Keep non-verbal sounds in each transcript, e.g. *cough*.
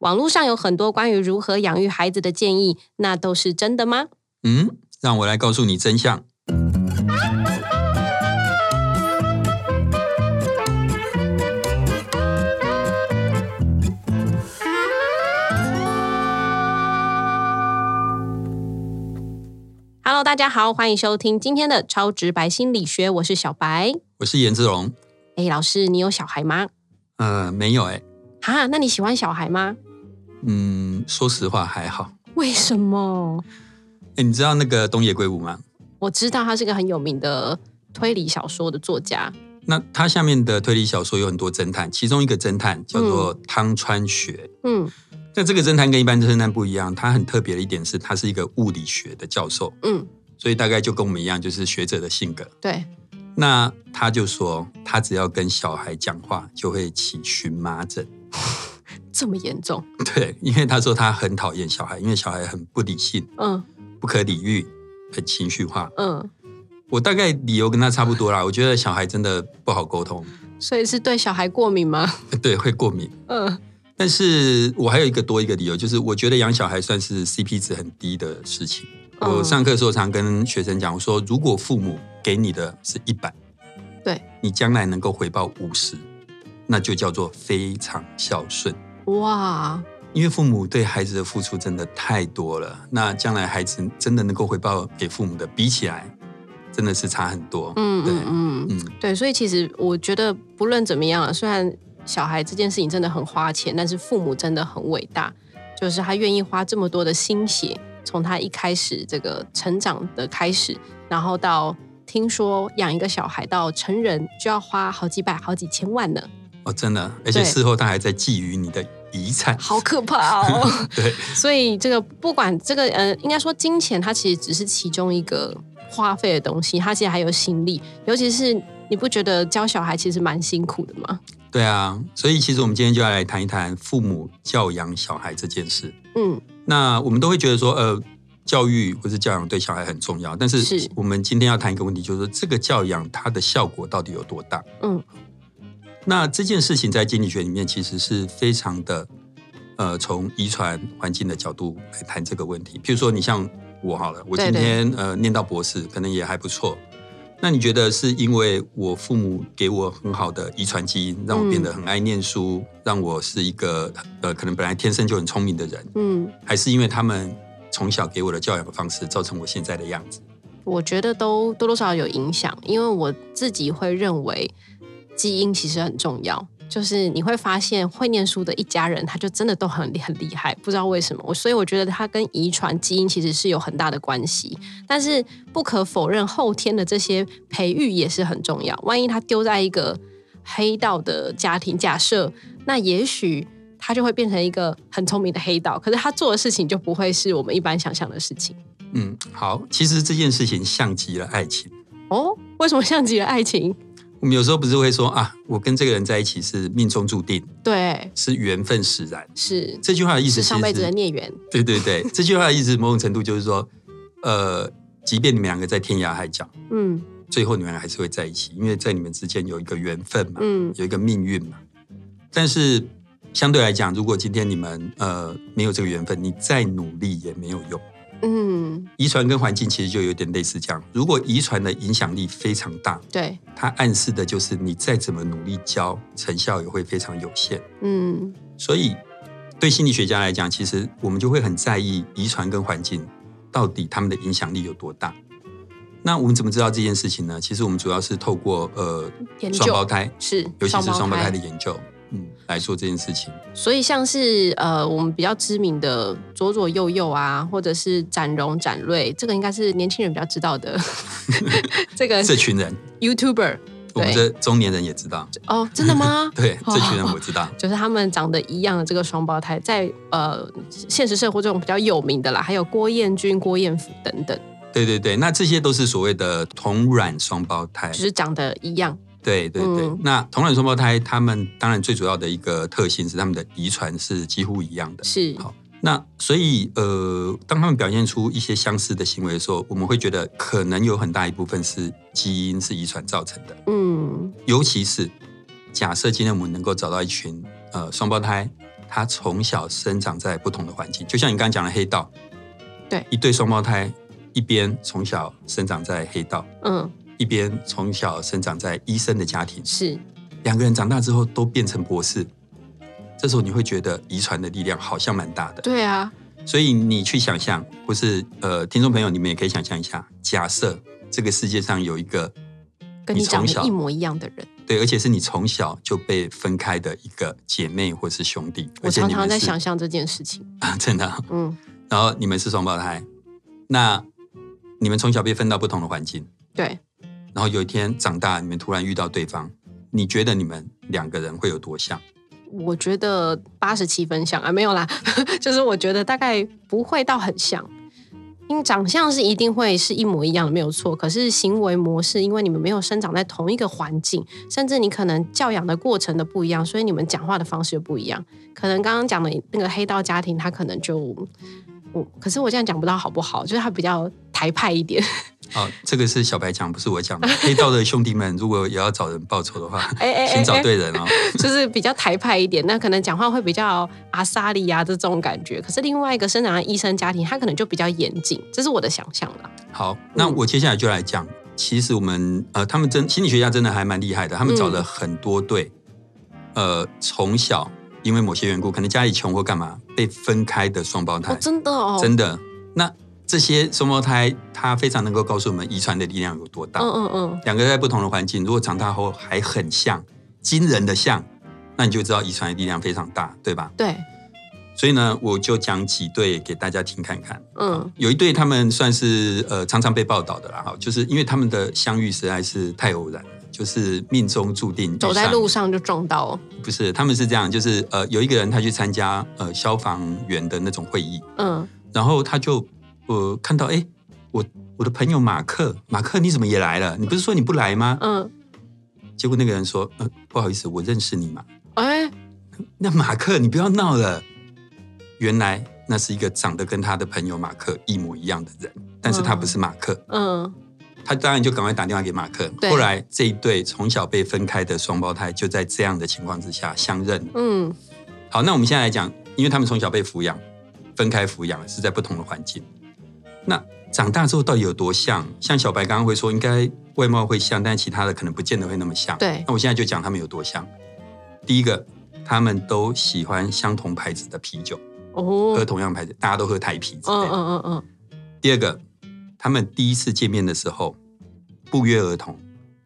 网络上有很多关于如何养育孩子的建议，那都是真的吗？嗯，让我来告诉你真相。Hello，大家好，欢迎收听今天的超直白心理学，我是小白。我是颜志龙。哎，老师，你有小孩吗？呃，没有哎。哈，那你喜欢小孩吗？嗯，说实话还好。为什么？哎，你知道那个东野圭吾吗？我知道，他是个很有名的推理小说的作家。那他下面的推理小说有很多侦探，其中一个侦探叫做汤川学。嗯。那这个侦探跟一般侦探不一样，他很特别的一点是，他是一个物理学的教授。嗯，所以大概就跟我们一样，就是学者的性格。对。那他就说，他只要跟小孩讲话，就会起荨麻疹。这么严重？对，因为他说他很讨厌小孩，因为小孩很不理性，嗯，不可理喻，很情绪化。嗯，我大概理由跟他差不多啦。我觉得小孩真的不好沟通。所以是对小孩过敏吗？*laughs* 对，会过敏。嗯。但是我还有一个多一个理由，就是我觉得养小孩算是 CP 值很低的事情。我上课的时候常跟学生讲，我说如果父母给你的是一百，对你将来能够回报五十，那就叫做非常孝顺。哇！因为父母对孩子的付出真的太多了，那将来孩子真的能够回报给父母的，比起来真的是差很多。嗯，对，嗯嗯，对，所以其实我觉得不论怎么样，虽然。小孩这件事情真的很花钱，但是父母真的很伟大，就是他愿意花这么多的心血，从他一开始这个成长的开始，然后到听说养一个小孩到成人就要花好几百、好几千万呢。哦，真的，而且事后他还在觊觎你的遗产，好可怕哦。*laughs* 对，所以这个不管这个呃，应该说金钱它其实只是其中一个花费的东西，它其实还有心力，尤其是你不觉得教小孩其实蛮辛苦的吗？对啊，所以其实我们今天就要来谈一谈父母教养小孩这件事。嗯，那我们都会觉得说，呃，教育或是教养对小孩很重要，但是我们今天要谈一个问题，就是说这个教养它的效果到底有多大？嗯，那这件事情在经济学里面其实是非常的，呃，从遗传环境的角度来谈这个问题。譬如说，你像我好了，我今天呃念到博士，可能也还不错。那你觉得是因为我父母给我很好的遗传基因，让我变得很爱念书，让我是一个呃可能本来天生就很聪明的人，嗯，还是因为他们从小给我的教养方式造成我现在的样子？我觉得都多多少少有影响，因为我自己会认为基因其实很重要。就是你会发现，会念书的一家人，他就真的都很很厉害，不知道为什么。我所以我觉得他跟遗传基因其实是有很大的关系。但是不可否认，后天的这些培育也是很重要。万一他丢在一个黑道的家庭，假设那也许他就会变成一个很聪明的黑道，可是他做的事情就不会是我们一般想象的事情。嗯，好，其实这件事情像极了爱情。哦，为什么像极了爱情？我们有时候不是会说啊，我跟这个人在一起是命中注定，对，是缘分使然，是这句话的意思是，上辈子的孽缘。对对对，*laughs* 这句话的意思某种程度就是说，呃，即便你们两个在天涯海角，*laughs* 嗯，最后你们还是会在一起，因为在你们之间有一个缘分嘛，嗯，有一个命运嘛。但是相对来讲，如果今天你们呃没有这个缘分，你再努力也没有用。嗯，遗传跟环境其实就有点类似这样。如果遗传的影响力非常大，对，它暗示的就是你再怎么努力教，成效也会非常有限。嗯，所以对心理学家来讲，其实我们就会很在意遗传跟环境到底他们的影响力有多大。那我们怎么知道这件事情呢？其实我们主要是透过呃双胞胎，是尤其是双胞胎的研究。嗯，来做这件事情，所以像是呃，我们比较知名的左左右右啊，或者是展荣展瑞，这个应该是年轻人比较知道的。*laughs* 这个 *laughs* 这群人，YouTuber，我们这中年人也知道。哦，真的吗？*laughs* 对，这群人我知道，就是他们长得一样的这个双胞胎，在呃现实生活中比较有名的啦，还有郭彦均、郭彦甫等等。对对对，那这些都是所谓的同卵双胞胎，就是长得一样。对对对，那同卵双胞胎，他们当然最主要的一个特性是他们的遗传是几乎一样的。是。好，那所以呃，当他们表现出一些相似的行为的时候，我们会觉得可能有很大一部分是基因是遗传造成的。嗯，尤其是假设今天我们能够找到一群呃双胞胎，他从小生长在不同的环境，就像你刚刚讲的黑道，对，一对双胞胎，一边从小生长在黑道，嗯，一边从小生长在医生的家庭，是两个人长大之后都变成博士，这时候你会觉得遗传的力量好像蛮大的，对啊，所以你去想象，或是呃，听众朋友，你们也可以想象一下，假设这个世界上有一个。跟你长得一模一样的人，对，而且是你从小就被分开的一个姐妹或是兄弟。我常常在想象这件事情 *laughs* 啊，真的，嗯。然后你们是双胞胎，那你们从小被分到不同的环境，对。然后有一天长大，你们突然遇到对方，你觉得你们两个人会有多像？我觉得八十七分像啊，没有啦，*laughs* 就是我觉得大概不会到很像。因为长相是一定会是一模一样的，没有错。可是行为模式，因为你们没有生长在同一个环境，甚至你可能教养的过程的不一样，所以你们讲话的方式又不一样。可能刚刚讲的那个黑道家庭，他可能就我。可是我这样讲不到好不好？就是他比较台派一点。好，这个是小白讲，不是我讲的。*laughs* 黑道的兄弟们，如果也要找人报仇的话，哎 *laughs* 哎，*laughs* 请找对人哦。就是比较台派一点，那可能讲话会比较阿萨利呀这种感觉。可是另外一个生长在医生家庭，他可能就比较严谨，这是我的想象了。好，那我接下来就来讲。其实我们呃，他们真心理学家真的还蛮厉害的，他们找了很多对，呃，从小。因为某些缘故，可能家里穷或干嘛，被分开的双胞胎，真的哦，真的。那这些双胞胎，他非常能够告诉我们遗传的力量有多大。嗯嗯嗯。两个在不同的环境，如果长大后还很像，惊人的像，那你就知道遗传的力量非常大，对吧？对。所以呢，我就讲几对给大家听看看。嗯。有一对他们算是呃常常被报道的啦，哈，就是因为他们的相遇实在是太偶然。就是命中注定走在路上就撞到，不是他们是这样，就是呃有一个人他去参加呃消防员的那种会议，嗯，然后他就呃看到哎我我的朋友马克马克你怎么也来了？你不是说你不来吗？嗯，结果那个人说呃不好意思我认识你嘛，哎，那马克你不要闹了，原来那是一个长得跟他的朋友马克一模一样的人，但是他不是马克，嗯。他当然就赶快打电话给马克。后来这一对从小被分开的双胞胎就在这样的情况之下相认。嗯，好，那我们现在来讲，因为他们从小被抚养，分开抚养是在不同的环境。那长大之后到底有多像？像小白刚刚会说，应该外貌会像，但其他的可能不见得会那么像。对。那我现在就讲他们有多像。第一个，他们都喜欢相同牌子的啤酒，哦，喝同样牌子，大家都喝台啤。嗯嗯嗯嗯。第二个。他们第一次见面的时候，不约而同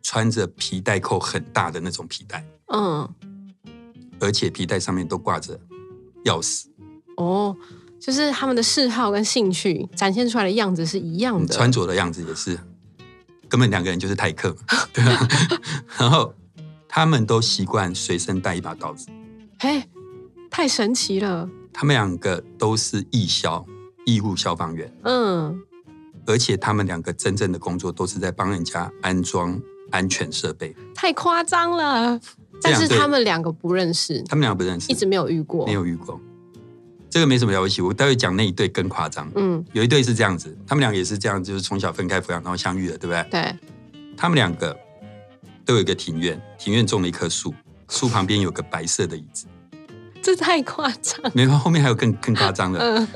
穿着皮带扣很大的那种皮带，嗯，而且皮带上面都挂着钥匙。哦，就是他们的嗜好跟兴趣展现出来的样子是一样的，穿着的样子也是，根本两个人就是泰克，对吧？*laughs* 然后他们都习惯随身带一把刀子，嘿，太神奇了。他们两个都是义消，义务消防员，嗯。而且他们两个真正的工作都是在帮人家安装安全设备，太夸张了。但是他们两个不认识，他们两个不认识，一直没有遇过，没有遇过。这个没什么了不起，我待会讲那一对更夸张。嗯，有一对是这样子，他们俩也是这样，就是从小分开抚养，然后相遇的，对不对？对。他们两个都有一个庭院，庭院种了一棵树，*laughs* 树旁边有个白色的椅子。这太夸张。没有，后面还有更更夸张的。*laughs* 嗯。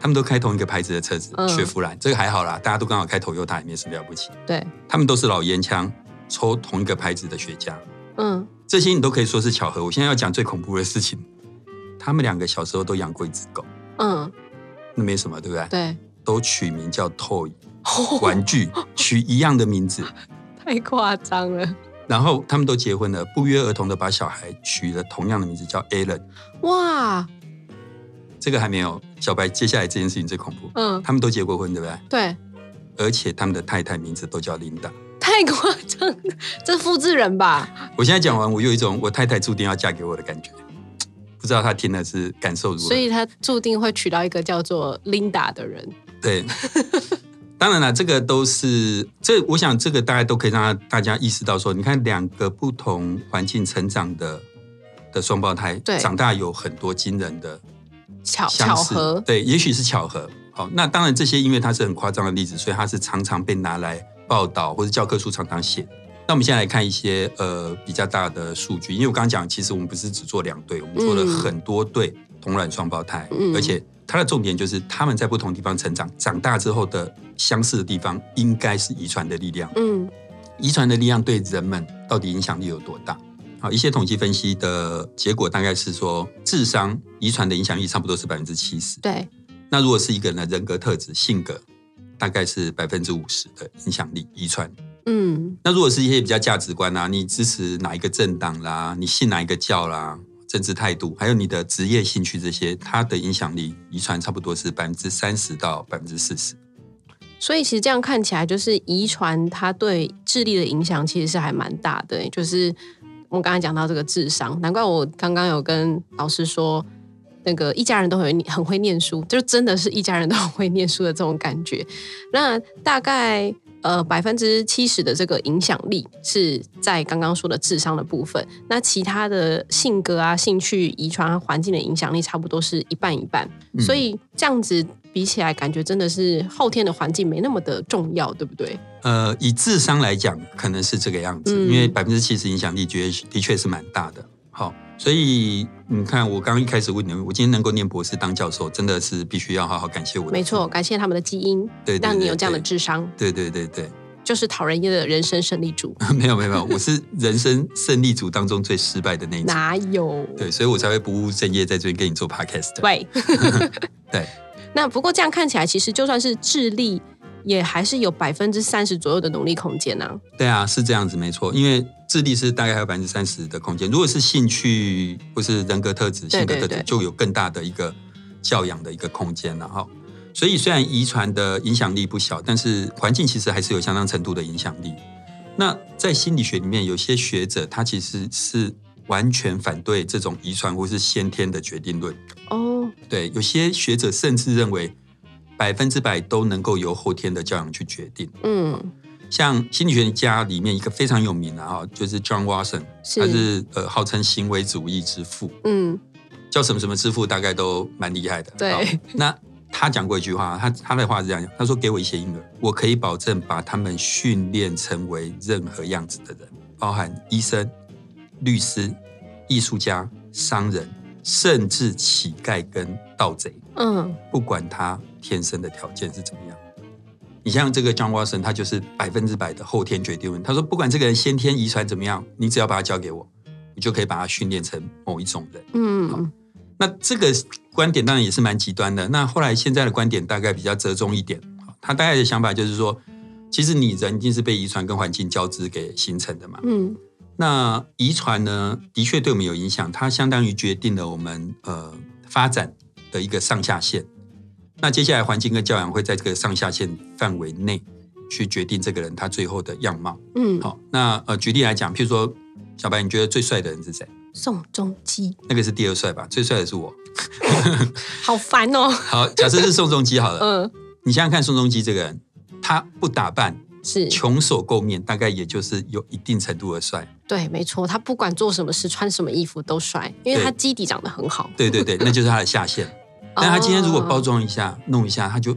他们都开同一个牌子的车子，雪佛兰，这个还好啦，大家都刚好开头 t 塔，也没什么了不起。对，他们都是老烟枪，抽同一个牌子的雪茄。嗯，这些你都可以说是巧合。我现在要讲最恐怖的事情，他们两个小时候都养过一只狗。嗯，那没什么，对不对？对，都取名叫 Toy，玩具，*laughs* 取一样的名字，太夸张了。然后他们都结婚了，不约而同的把小孩取了同样的名字，叫 Alan。哇！这个还没有小白，接下来这件事情最恐怖。嗯，他们都结过婚，对不对？对。而且他们的太太名字都叫琳达，太夸张了，这复制人吧？我现在讲完，我有一种我太太注定要嫁给我的感觉，不知道他听的是感受如何。所以他注定会娶到一个叫做琳达的人。对，当然了，这个都是这，我想这个大家都可以让大家意识到说，你看两个不同环境成长的的双胞胎，对，长大有很多惊人的。巧巧合，对，也许是巧合。好，那当然这些因为它是很夸张的例子，所以它是常常被拿来报道或者教科书常常写。那我们现在来看一些呃比较大的数据，因为我刚刚讲，其实我们不是只做两对，我们做了很多对同卵双胞胎，而且它的重点就是他们在不同地方成长，长大之后的相似的地方应该是遗传的力量。嗯，遗传的力量对人们到底影响力有多大？好，一些统计分析的结果大概是说，智商遗传的影响力差不多是百分之七十。对，那如果是一个人的人格特质、性格，大概是百分之五十的影响力遗传。嗯，那如果是一些比较价值观啊，你支持哪一个政党啦，你信哪一个教啦，政治态度，还有你的职业兴趣这些，它的影响力遗传差不多是百分之三十到百分之四十。所以其实这样看起来，就是遗传它对智力的影响其实是还蛮大的。就是我们刚才讲到这个智商，难怪我刚刚有跟老师说，那个一家人都很很会念书，就真的是一家人都很会念书的这种感觉。那大概。呃，百分之七十的这个影响力是在刚刚说的智商的部分，那其他的性格啊、兴趣、遗传、环境的影响力差不多是一半一半，所以这样子比起来，感觉真的是后天的环境没那么的重要，对不对？呃，以智商来讲，可能是这个样子，因为百分之七十影响力，觉的确是蛮大的。好。所以你看，我刚刚一开始问你，我今天能够念博士当教授，真的是必须要好好感谢我。没错，感谢他们的基因，对，让你有这样的智商。对对对对，就是讨人厌的人生胜利组。*laughs* 没有没有没有，我是人生胜利组当中最失败的那一哪有？对，所以我才会不务正业在这边跟你做 podcast。对 *laughs* 对。*laughs* 那不过这样看起来，其实就算是智力。也还是有百分之三十左右的努力空间呢。对啊，是这样子，没错。因为智力是大概还有百分之三十的空间。如果是兴趣或是人格特质、性格特质，就有更大的一个教养的一个空间了哈。所以虽然遗传的影响力不小，但是环境其实还是有相当程度的影响力。那在心理学里面，有些学者他其实是完全反对这种遗传或是先天的决定论。哦，对，有些学者甚至认为。百分之百都能够由后天的教养去决定。嗯，像心理学家里面一个非常有名的哈，就是 John Watson，他是呃号称行为主义之父。嗯，叫什么什么之父，大概都蛮厉害的。对，那他讲过一句话，他他的话是这样讲，他说：“给我一些婴儿，我可以保证把他们训练成为任何样子的人，包含医生、律师、艺术家、商人，甚至乞丐跟盗贼。嗯，不管他。”天生的条件是怎么样？你像这个 John Watson，他就是百分之百的后天决定论。他说，不管这个人先天遗传怎么样，你只要把他交给我，你就可以把他训练成某一种人。嗯，那这个观点当然也是蛮极端的。那后来现在的观点大概比较折中一点。他大概的想法就是说，其实你人一定是被遗传跟环境交织给形成的嘛。嗯，那遗传呢，的确对我们有影响，它相当于决定了我们呃发展的一个上下限。那接下来环境跟教养会在这个上下限范围内去决定这个人他最后的样貌。嗯，好，那呃举例来讲，譬如说小白，你觉得最帅的人是谁？宋仲基，那个是第二帅吧？最帅的是我。*laughs* *laughs* 好烦哦。好，假设是宋仲基好了。*laughs* 嗯，你想想看，宋仲基这个人，他不打扮，是穷手垢面，大概也就是有一定程度的帅。对，没错，他不管做什么事，穿什么衣服都帅，因为他基底长得很好。对对对，那就是他的下限。但他今天如果包装一下、弄一下，他就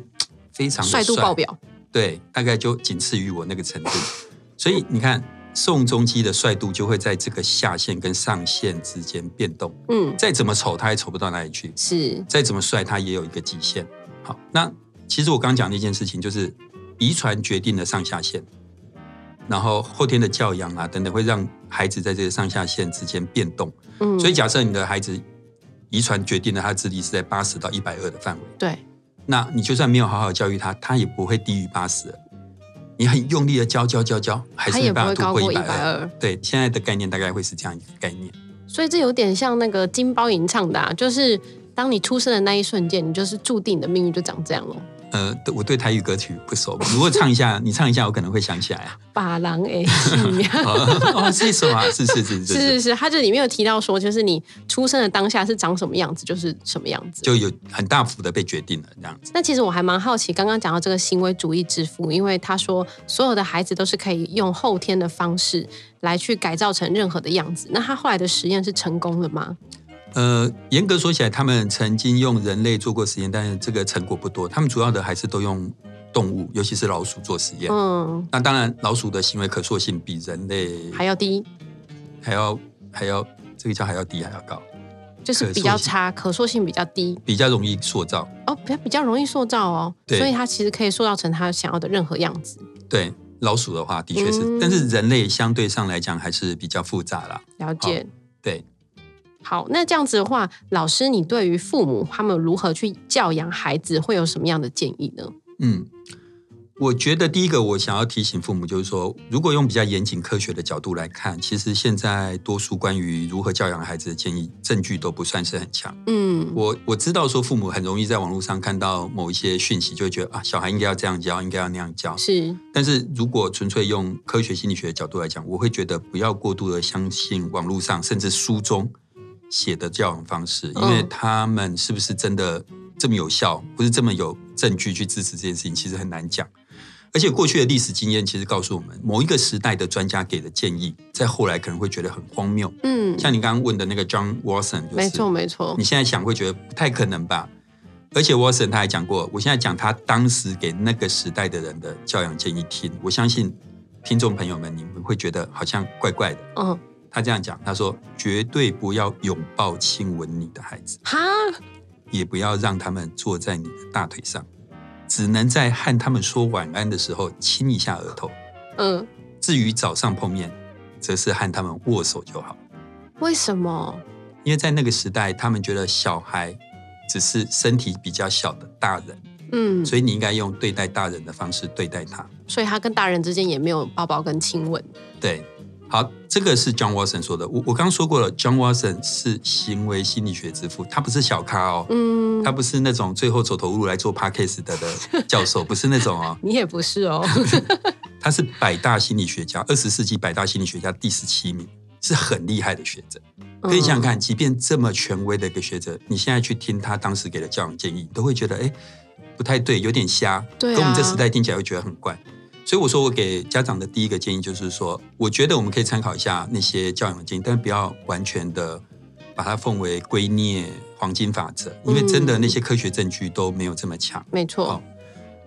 非常帅度爆表。对，大概就仅次于我那个程度。*laughs* 所以你看，宋仲基的帅度就会在这个下限跟上限之间变动。嗯，再怎么丑，他也丑不到哪里去。是，再怎么帅，他也有一个极限。好，那其实我刚讲那件事情，就是遗传决定了上下限，然后后天的教养啊等等，会让孩子在这个上下限之间变动。嗯，所以假设你的孩子。遗传决定了他智力是在八十到一百二的范围。对，那你就算没有好好教育他，他也不会低于八十。你很用力的教教教教，还是没办法突破一百二。对，现在的概念大概会是这样一个概念。所以这有点像那个金包银唱的，啊就是当你出生的那一瞬间，你就是注定你的命运就长这样了。呃，我对台语歌曲不熟，如果唱一下，你唱一下，我可能会想起来啊。*laughs* 把郎哎，*laughs* 哦，是什么？是是是是是是，他这里面有提到说，就是你出生的当下是长什么样子，就是什么样子，就有很大幅的被决定了这样子。那其实我还蛮好奇，刚刚讲到这个行为主义之父，因为他说所有的孩子都是可以用后天的方式来去改造成任何的样子。那他后来的实验是成功了吗？呃，严格说起来，他们曾经用人类做过实验，但是这个成果不多。他们主要的还是都用动物，尤其是老鼠做实验。嗯，那当然，老鼠的行为可塑性比人类还要低，还要还要这个叫还要低还要高，就是比较差，可塑性比较低，比较容易塑造。哦，比较比较容易塑造哦，所以它其实可以塑造成它想要的任何样子。对，老鼠的话的确是，但是人类相对上来讲还是比较复杂啦。了解，对。好，那这样子的话，老师，你对于父母他们如何去教养孩子，会有什么样的建议呢？嗯，我觉得第一个，我想要提醒父母，就是说，如果用比较严谨科学的角度来看，其实现在多数关于如何教养孩子的建议，证据都不算是很强。嗯，我我知道说，父母很容易在网络上看到某一些讯息，就会觉得啊，小孩应该要这样教，应该要那样教。是，但是如果纯粹用科学心理学的角度来讲，我会觉得不要过度的相信网络上甚至书中。写的教养方式，因为他们是不是真的这么有效，不是这么有证据去支持这件事情，其实很难讲。而且过去的历史经验其实告诉我们，某一个时代的专家给的建议，在后来可能会觉得很荒谬。嗯，像你刚刚问的那个 John Watson，没错没错，你现在想会觉得不太可能吧？而且 Watson 他还讲过，我现在讲他当时给那个时代的人的教养建议听，我相信听众朋友们你们会觉得好像怪怪的。嗯。他这样讲，他说：“绝对不要拥抱、亲吻你的孩子，哈，也不要让他们坐在你的大腿上，只能在和他们说晚安的时候亲一下额头。嗯，至于早上碰面，则是和他们握手就好。为什么？因为在那个时代，他们觉得小孩只是身体比较小的大人，嗯，所以你应该用对待大人的方式对待他。所以他跟大人之间也没有抱抱跟亲吻。对。”好，这个是 John Watson 说的。我我刚刚说过了，John Watson 是行为心理学之父，他不是小咖哦，嗯，他不是那种最后走投无路来做 Parkes 的的 *laughs* 教授，不是那种哦。*laughs* 你也不是哦，*laughs* 他是百大心理学家，二十世纪百大心理学家第十七名，是很厉害的学者。可以想想看，即便这么权威的一个学者，你现在去听他当时给的教养建议，都会觉得哎不太对，有点瞎，跟我们这时代听起来会觉得很怪。所以我说，我给家长的第一个建议就是说，我觉得我们可以参考一下那些教养的建议，但不要完全的把它奉为圭臬黄金法则，因为真的那些科学证据都没有这么强。没错。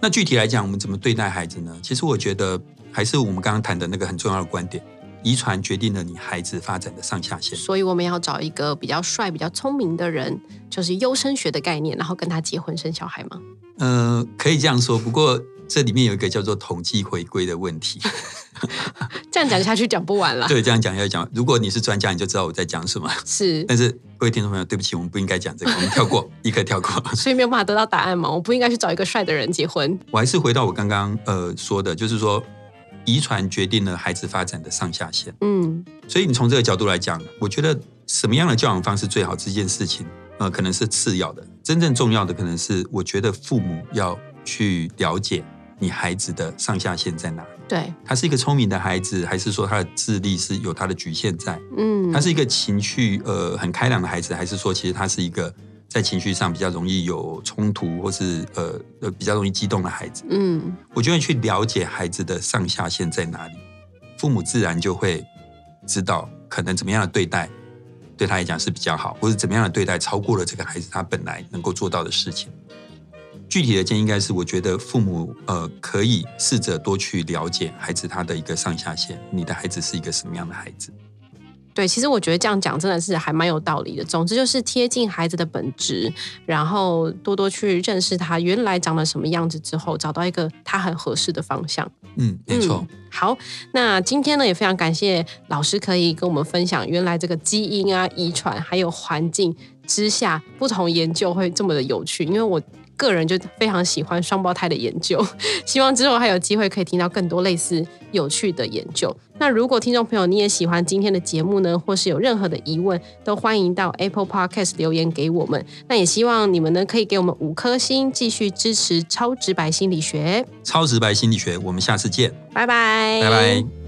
那具体来讲，我们怎么对待孩子呢？其实我觉得还是我们刚刚谈的那个很重要的观点：遗传决定了你孩子发展的上下限。所以我们要找一个比较帅、比较聪明的人，就是优生学的概念，然后跟他结婚生小孩吗？呃，可以这样说。不过。这里面有一个叫做统计回归的问题，*laughs* 这样讲下去讲不完了。*laughs* 对，这样讲要讲。如果你是专家，你就知道我在讲什么。是，但是各位听众朋友，对不起，我们不应该讲这个，*laughs* 我们跳过，立刻跳过。所以没有办法得到答案吗？我不应该去找一个帅的人结婚？我还是回到我刚刚呃说的，就是说遗传决定了孩子发展的上下限。嗯，所以你从这个角度来讲，我觉得什么样的教养方式最好？这件事情呃可能是次要的，真正重要的可能是我觉得父母要去了解。你孩子的上下限在哪里？对，他是一个聪明的孩子，还是说他的智力是有他的局限在？嗯，他是一个情绪呃很开朗的孩子，还是说其实他是一个在情绪上比较容易有冲突，或是呃呃比较容易激动的孩子？嗯，我觉得去了解孩子的上下限在哪里，父母自然就会知道可能怎么样的对待对他来讲是比较好，或者怎么样的对待超过了这个孩子他本来能够做到的事情。具体的建议应该是，我觉得父母呃可以试着多去了解孩子他的一个上下限，你的孩子是一个什么样的孩子？对，其实我觉得这样讲真的是还蛮有道理的。总之就是贴近孩子的本质，然后多多去认识他原来长得什么样子之后，找到一个他很合适的方向。嗯，没错。好，那今天呢也非常感谢老师可以跟我们分享，原来这个基因啊、遗传还有环境之下不同研究会这么的有趣，因为我。个人就非常喜欢双胞胎的研究，*laughs* 希望之后还有机会可以听到更多类似有趣的研究。那如果听众朋友你也喜欢今天的节目呢，或是有任何的疑问，都欢迎到 Apple Podcast 留言给我们。那也希望你们呢可以给我们五颗星，继续支持超直白心理学。超直白心理学，我们下次见，拜拜，拜拜。